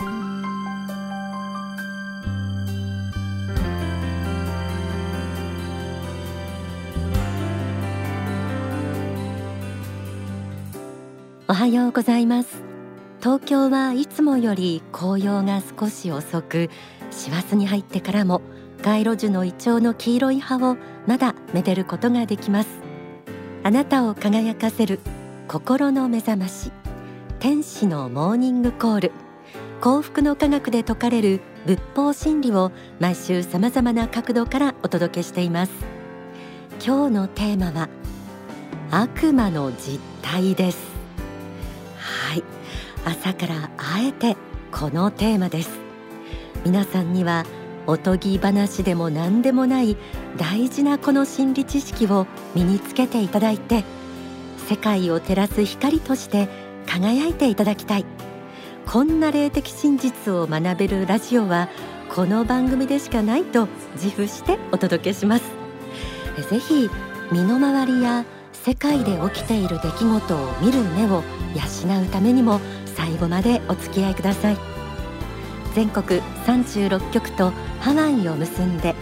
おはようございます。東京はいつもより紅葉が少し遅く師走に入ってからも街路樹のイチョウの黄色い葉をまだめでることができます。あなたを輝かせる心の目覚まし天使のモーニングコール。幸福の科学で説かれる仏法真理を毎週さまざまな角度からお届けしています。今日のテーマは悪魔の実態です。はい。朝からあえてこのテーマです。皆さんにはおとぎ話でも何でもない大事なこの心理知識を身につけていただいて世界を照らす光として輝いていただきたい。こんな霊的真実を学べるラジオはこの番組でしかないと自負してお届けします。ぜひ身の回りや世界で起きている出来事を見る目を養うためにも最後までお付き合いください。全国36局とハワイを結んで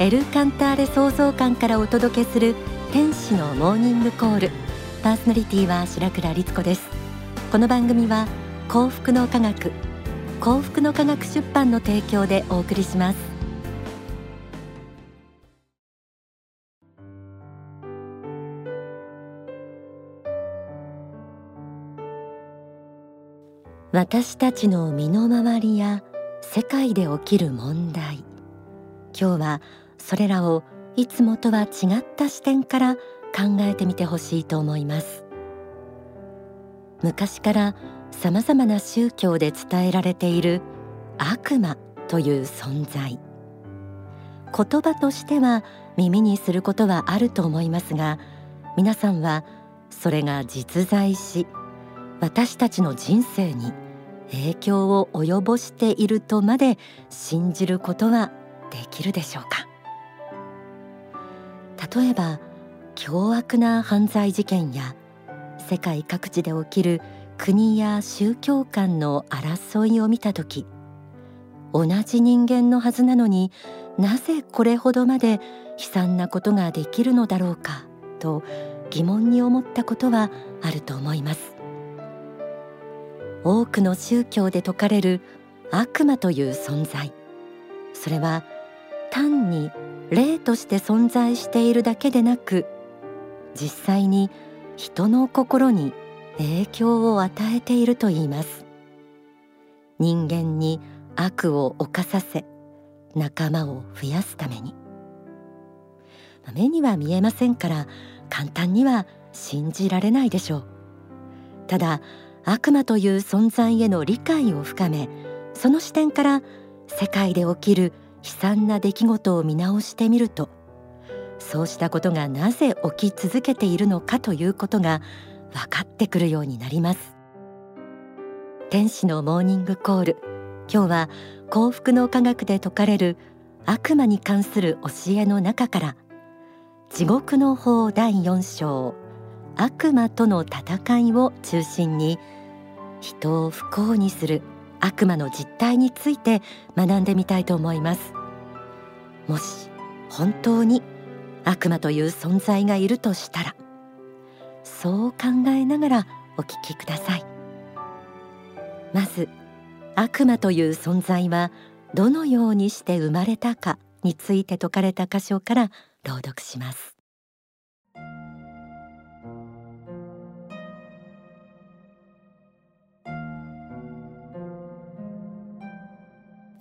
エル・カンターレ創造館からお届けする天使のモーニングコール。パーソナリティは白倉律子です。この番組は幸福の科学。幸福の科学出版の提供でお送りします。私たちの身の回りや世界で起きる問題。今日はそれらをいつもとは違った視点から考えてみてほしいと思います。昔からさまざまな宗教で伝えられている悪魔という存在。言葉としては耳にすることはあると思いますが皆さんはそれが実在し私たちの人生に影響を及ぼしているとまで信じることはできるでしょうか。例えば凶悪な犯罪事件や世界各地で起きる国や宗教間の争いを見た時同じ人間のはずなのになぜこれほどまで悲惨なことができるのだろうかと疑問に思ったことはあると思います。多くの宗教で説かれる悪魔という存在。それは単に霊として存在しているだけでなく実際に人の心に影響を与えているといいます。人間に悪を犯させ仲間を増やすために。目には見えませんから簡単には信じられないでしょう。ただ悪魔という存在への理解を深めその視点から世界で起きる悲惨な出来事を見直してみるとそうしたことがなぜ起き続けているのかということが分かってくるようになります。天使のモーニングコール。今日は幸福の科学で説かれる悪魔に関する教えの中から地獄の法第4章悪魔との戦いを中心に人を不幸にする悪魔の実態について学んでみたいと思います。もし本当に悪魔という存在がいるとしたらそう考えながらお聞きください。まず悪魔という存在はどのようにして生まれたかについて説かれた箇所から朗読します。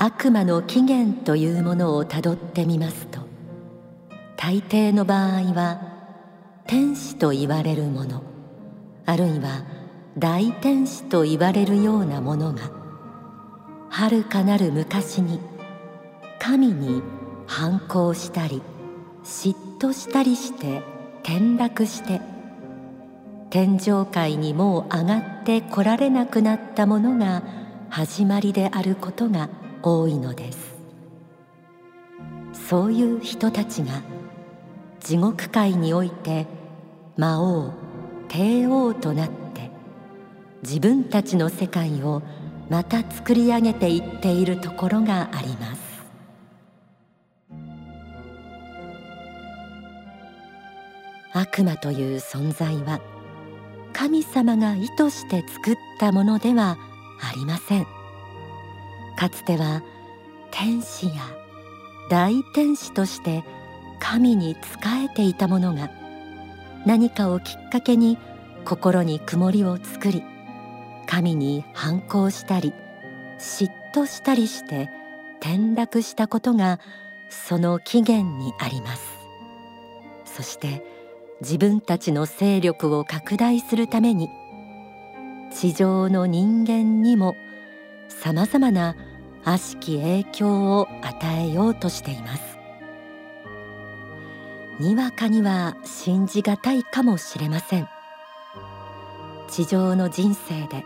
悪魔の起源というものをたどってみますと大抵の場合は天使と言われるもの。あるいは大天使と言われるようなものが遥かなる昔に神に反抗したり嫉妬したりして転落して天上界にもう上がってこられなくなったものが始まりであることが多いのです。そういう人たちが地獄界において魔王帝王となって自分たちの世界をまた作り上げていっているところがあります。悪魔という存在は神様が意図して作ったものではありません。かつては天使や大天使として神に仕えていたものが何かをきっかけに心に曇りを作り神に反抗したり嫉妬したりして転落したことがその起源にあります。そして自分たちの勢力を拡大するために地上の人間にもさまざまな悪しき影響を与えようとしています。にわかには信じがたいかもしれません。地上の人生で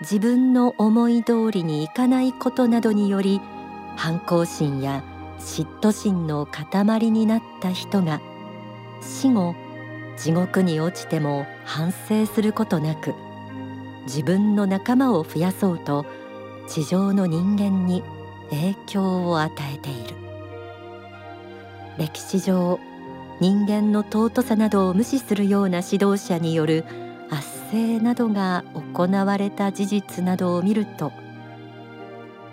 自分の思い通りにいかないことなどにより反抗心や嫉妬心の塊になった人が死後地獄に落ちても反省することなく自分の仲間を増やそうと地上の人間に影響を与えている。歴史上人間の尊さなどを無視するような指導者による圧政などが行われた事実などを見ると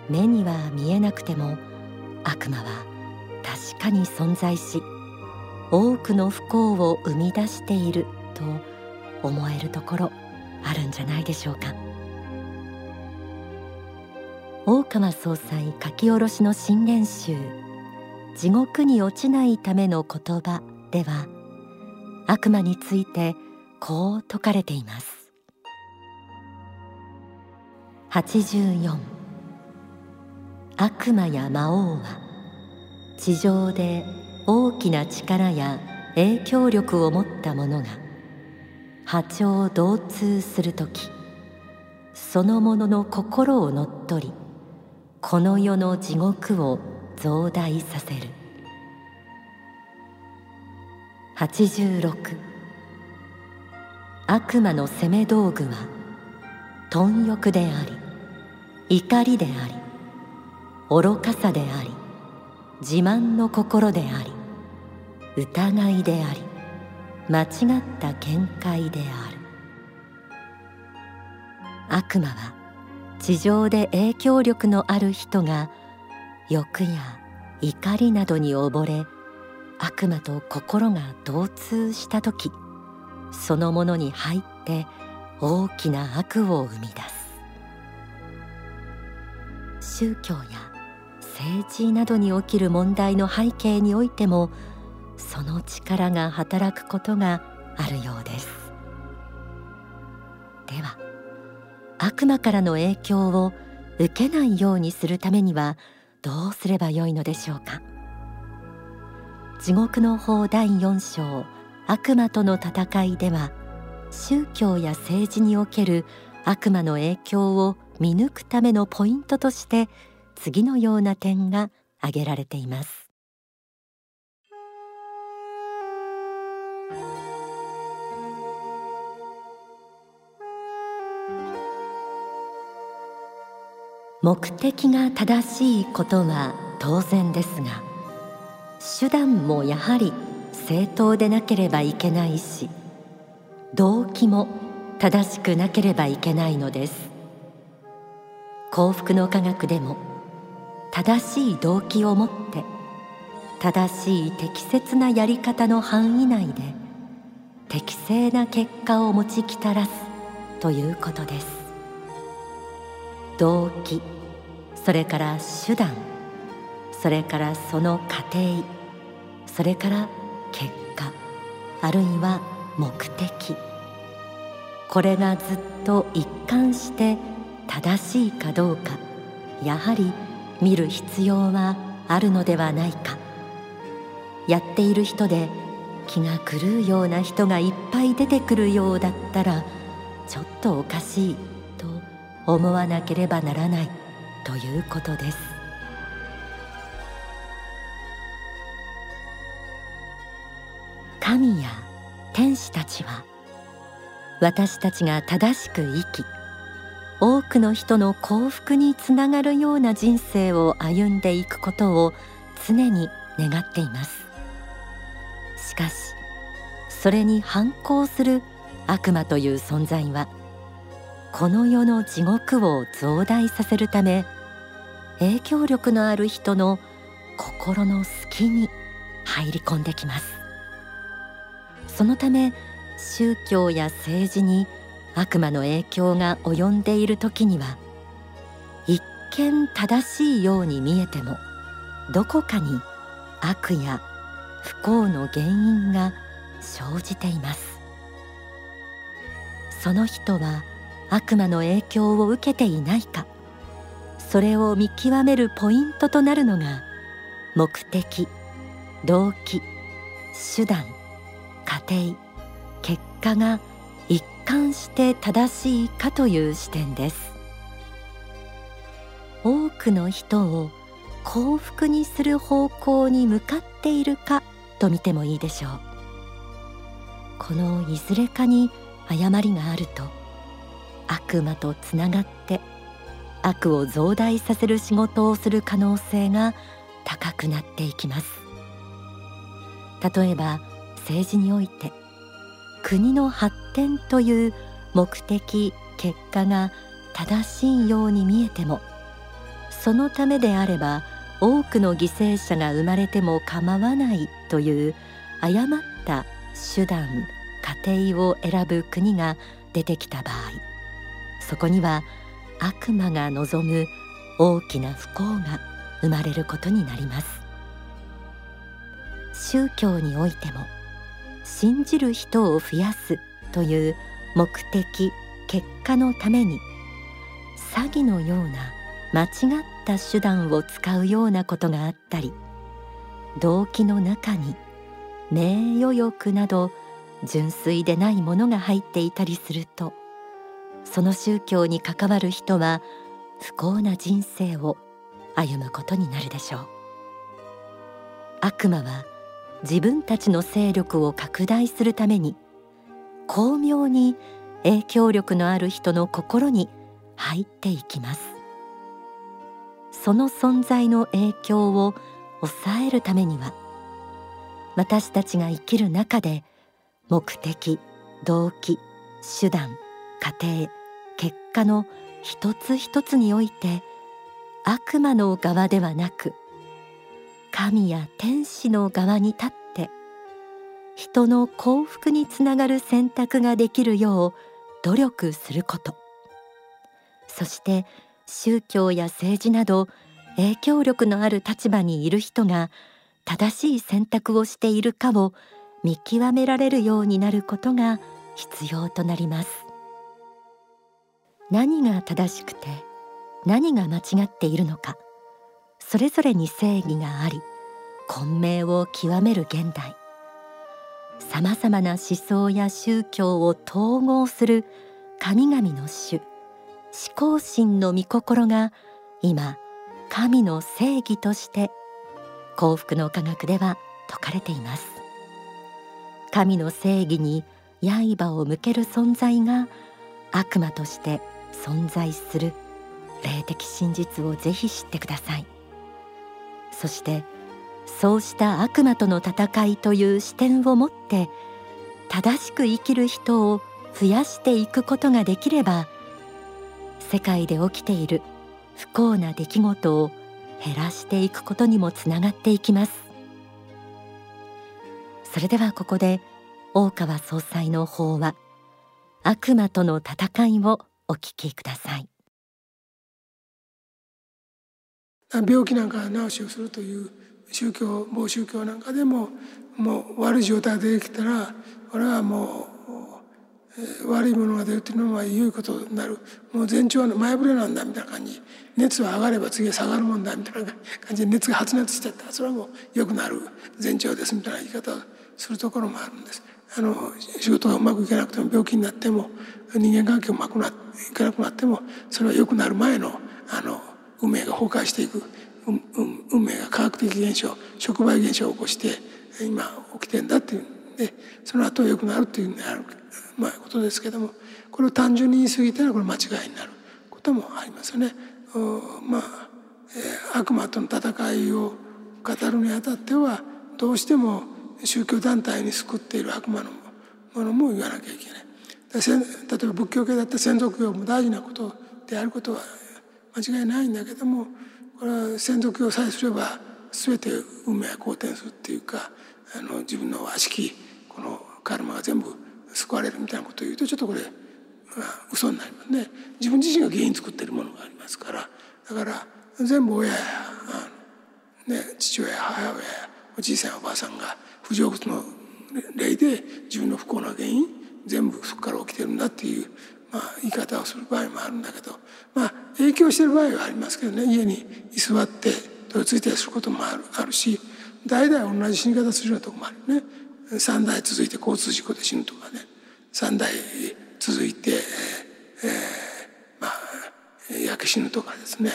目には見えなくても悪魔は確かに存在し多くの不幸を生み出していると思えるところあるんじゃないでしょうか。大川総裁書き下ろしの新言集地獄に落ちないための言葉では悪魔についてこう説かれています。84悪魔や魔王は地上で大きな力や影響力を持った者が波長を同通する時そのものの心を乗っ取りこの世の地獄を増大させる。86悪魔の攻め道具は貪欲であり怒りであり愚かさであり自慢の心であり疑いであり間違った見解である。悪魔は地上で影響力のある人が欲や怒りなどに溺れ悪魔と心が同通した時そのものに入って大きな悪を生み出す。宗教や政治などに起きる問題の背景においてもその力が働くことがあるようです。では悪魔からの影響を受けないようにするためにはどうすればよいのでしょうか？地獄の法第4章悪魔との戦いでは宗教や政治における悪魔の影響を見抜くためのポイントとして次のような点が挙げられています。目的が正しいことは当然ですが手段もやはり正当でなければいけないし動機も正しくなければいけないのです。幸福の科学でも正しい動機を持って正しい適切なやり方の範囲内で適正な結果を持ちきたらすということです。動機それから手段。それからその過程それから結果あるいは目的。これがずっと一貫して正しいかどうかやはり見る必要はあるのではないか。やっている人で気が狂うような人がいっぱい出てくるようだったらちょっとおかしいと思わなければならないということです。神や天使たちは私たちが正しく生き多くの人の幸福につながるような人生を歩んでいくことを常に願っています。しかしそれに反抗する悪魔という存在はこの世の地獄を増大させるため影響力のある人の心の隙に入り込んできます。そのため宗教や政治に悪魔の影響が及んでいる時には一見正しいように見えてもどこかに悪や不幸の原因が生じています。その人は悪魔の影響を受けていないかそれを見極めるポイントとなるのが目的動機手段。過程結果が一貫して正しいかという視点です。多くの人を幸福にする方向に向かっているかと見てもいいでしょう。このいずれかに誤りがあると悪魔とつながって悪を増大させる仕事をする可能性が高くなっていきます。例えば政治において国の発展という目的結果が正しいように見えてもそのためであれば多くの犠牲者が生まれても構わないという誤った手段過程を選ぶ国が出てきた場合そこには悪魔が望む大きな不幸が生まれることになります。宗教においても信じる人を増やすという目的結果のために詐欺のような間違った手段を使うようなことがあったり動機の中に名誉欲など純粋でないものが入っていたりするとその宗教に関わる人は不幸な人生を歩むことになるでしょう。悪魔は自分たちの勢力を拡大するために巧妙に影響力のある人の心に入っていきます。その存在の影響を抑えるためには私たちが生きる中で目的動機手段過程結果の一つ一つにおいて悪魔の側ではなく神や天使の側に立って人の幸福につながる選択ができるよう努力すること。そして宗教や政治など影響力のある立場にいる人が正しい選択をしているかを見極められるようになることが必要となります。何が正しくて何が間違っているのか。それぞれに正義があり混迷を極める現代。さまざまな思想や宗教を統合する神々の主思考心の御心が今神の正義として幸福の科学では説かれています。神の正義に刃を向ける存在が悪魔として存在する霊的真実をぜひ知ってください。そしてそうした悪魔との戦いという視点を持って正しく生きる人を増やしていくことができれば世界で起きている不幸な出来事を減らしていくことにもつながっていきます。それではここで大川総裁の法話悪魔との戦いをお聞きください。病気なんか治しをするという宗教某宗教なんかでももう悪い状態でできたらこれはもう、悪いものが出るっていうのは良いことになる。もう前兆の前触れなんだみたいな感じ。熱は上がれば次は下がるもんだみたいな感じで熱が発熱しちゃったらそれはもう良くなる。前兆ですみたいな言い方をするところもあるんです。あの仕事がうまくいかなくても病気になっても人間関係うまくないかなくなってもそれは良くなる前のあの運命が崩壊していく運命が科学的現象触媒現象を起こして今起きてんだっていうんでその後良くなるっていうある、まあ、ことですけどもこれを単純に言い過ぎたらこれ間違いになることもありますよね。まあ、えー、悪魔との戦いを語るにあたってはどうしても宗教団体に救っている悪魔のものも言わなきゃいけない。例えば仏教系だった先祖供養も大事なことであることは間違いないんだけどもこれは先祖供養さえすれば全て運命が好転するっていうかあの自分の悪しきこのカルマが全部救われるみたいなことを言うとちょっとこれ、まあ、嘘になりますね。自分自身が原因作ってるものがありますから。だから全部親やあの、ね、父親や母親やおじいさんおばあさんが不成仏の例で自分の不幸な原因全部そこから起きてるんだっていう、まあ、言い方をする場合もあるんだけどまあ影響してる場合はありますけどね。家に居座って取り付いたりすることもあるあるし代々同じ死に方するようなとこもあるね。3代続いて交通事故で死ぬとかね。3代続いて、えー、まあ焼け死ぬとかですね、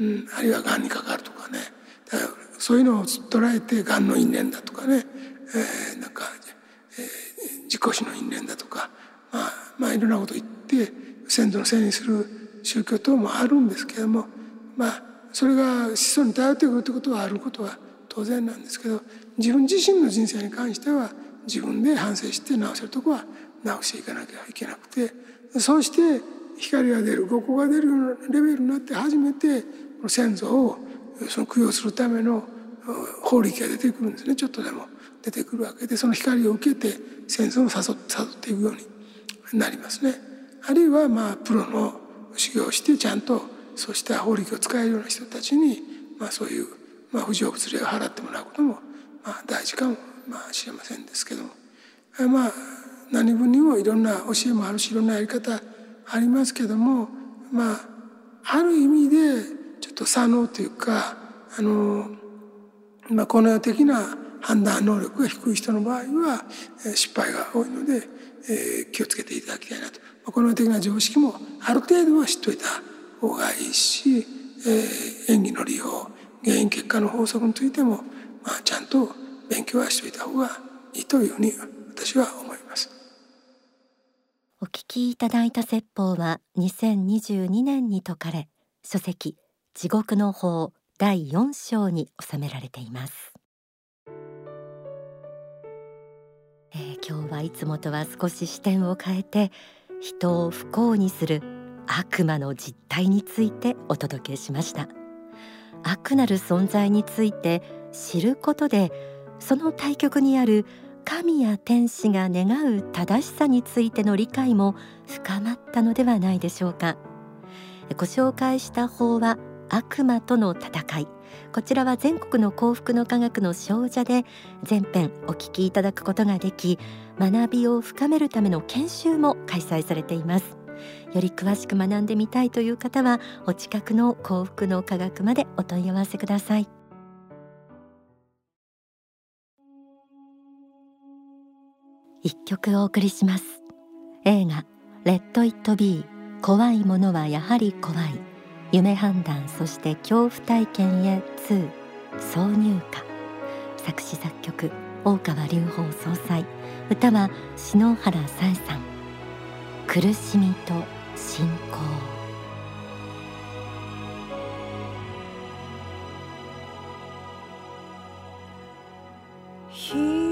うん、あるいはがんにかかるとかね。だからそういうのを捉えてがんの因縁だとかね、えー、なんか、えー、自己死の因縁だとか、まあ、まあいろんなこと言って先祖のせいにする宗教等もあるんですけどもまあそれが子孫に頼ってくるということはあることは当然なんですけど自分自身の人生に関しては自分で反省して直せるとこは直していかなきゃいけなくてそうして光が出る五個が出るようなレベルになって初めて先祖をその供養するための法力が出てくるんですねちょっとでも出てくるわけでその光を受けて先祖を誘っていくようになりますね。あるいはまあプロの修行してちゃんとそうした法力を使えるような人たちに、まあ、そういう、まあ、不浄物礼を払ってもらうことも、まあ、大事かも、まあ、知れませんですけども。まあ何分にもいろんな教えもあるしいろんなやり方ありますけどもまあある意味でちょっと左脳というかあの、まあ、この世的な判断能力が低い人の場合は失敗が多いので、えー、気をつけていただきたいなと、この的な常識もある程度は知っておいた方がいいし、えー、演技の利用原因結果の法則についても、まあ、ちゃんと勉強はしておいた方がいいというふうに私は思います。お聞きいただいた説法は2022年に説かれ書籍地獄の法第4章に収められています、えー、今日はいつもとは少し視点を変えて人を不幸にする悪魔の実態についてお届けしました。悪なる存在について知ることでその対極にある神や天使が願う正しさについての理解も深まったのではないでしょうか。ご紹介した法は悪魔との戦い。こちらは全国の幸福の科学の少女で全編お聞きいただくことができ学びを深めるための研修も開催されています。より詳しく学んでみたいという方はお近くの幸福の科学までお問い合わせください。一曲お送りします。映画レッドイットビー。怖いものはやはり怖い。夢判断そして恐怖体験へ2挿入歌。作詞作曲大川隆法総裁。歌は篠原さえさん。苦しみと信仰。人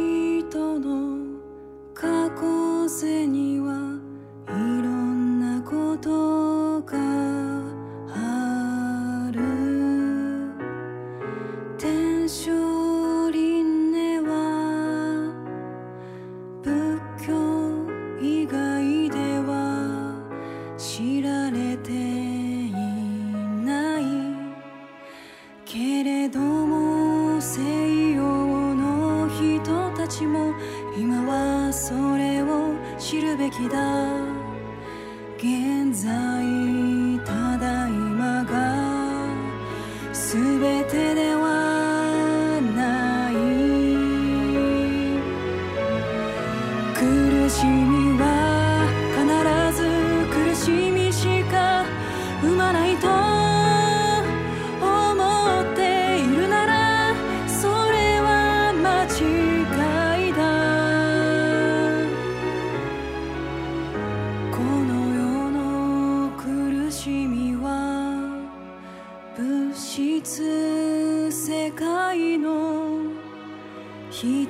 全てではない。苦しみ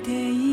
否定を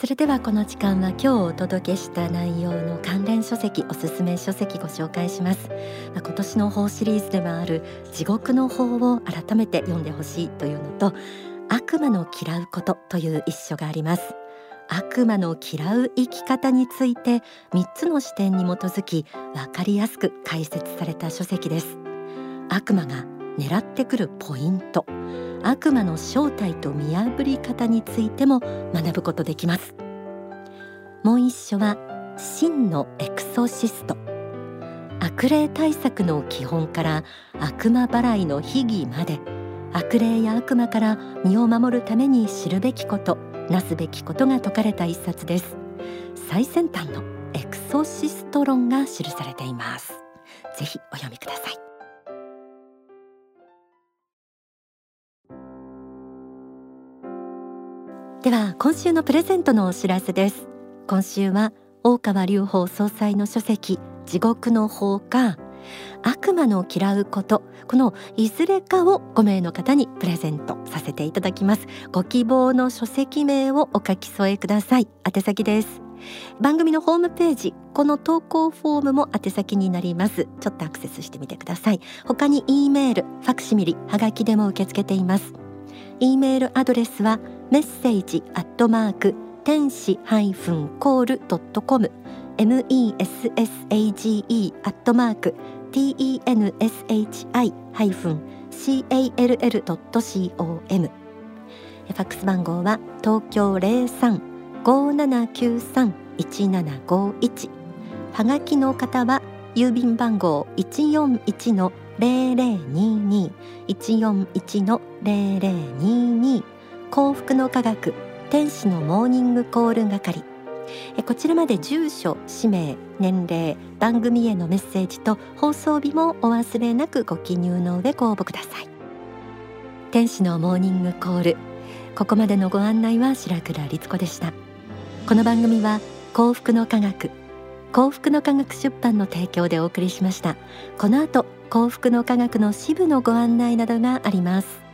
それではこの時間は今日お届けした内容の関連書籍おすすめ書籍ご紹介します。まあ今年の法シリーズでもある地獄の法を改めて読んでほしいというのと悪魔の嫌うことという一書があります。悪魔の嫌う生き方について3つの視点に基づき分かりやすく解説された書籍です。悪魔が狙ってくるポイント。悪魔の正体と見破り方についても学ぶことできます。もう一書は真のエクソシスト。悪霊対策の基本から悪魔払いの秘技まで。悪霊や悪魔から身を守るために知るべきことなすべきことが説かれた一冊です。最先端のエクソシスト論が記されています。ぜひお読みください。では今週のプレゼントのお知らせです。今週は大川隆法総裁の書籍地獄の法か悪魔の嫌うことこのいずれかを5名の方にプレゼントさせていただきます。ご希望の書籍名をお書き添えください。宛先です。番組のホームページこの投稿フォームも宛先になります。ちょっとアクセスしてみてください。他に E メールファクシミリはがきでも受け付けています。E メールアドレスはメッセージアットマーク天使ハイフンコールドットコム。M E S S A G E アットマーク T E N S H I ハイフン C A L L ドット C O M ファックス番号は東京零三五七九三一七五一。はがきの方は郵便番号一四一の零零二二一四一の零零二二。幸福の科学天使のモーニングコール係。えこちらまで住所氏名年齢番組へのメッセージと放送日もお忘れなくご記入の上ご応募ください。天使のモーニングコール。ここまでのご案内は白倉律子でした。この番組は幸福の科学幸福の科学出版の提供でお送りしました。この後幸福の科学の支部のご案内などがあります。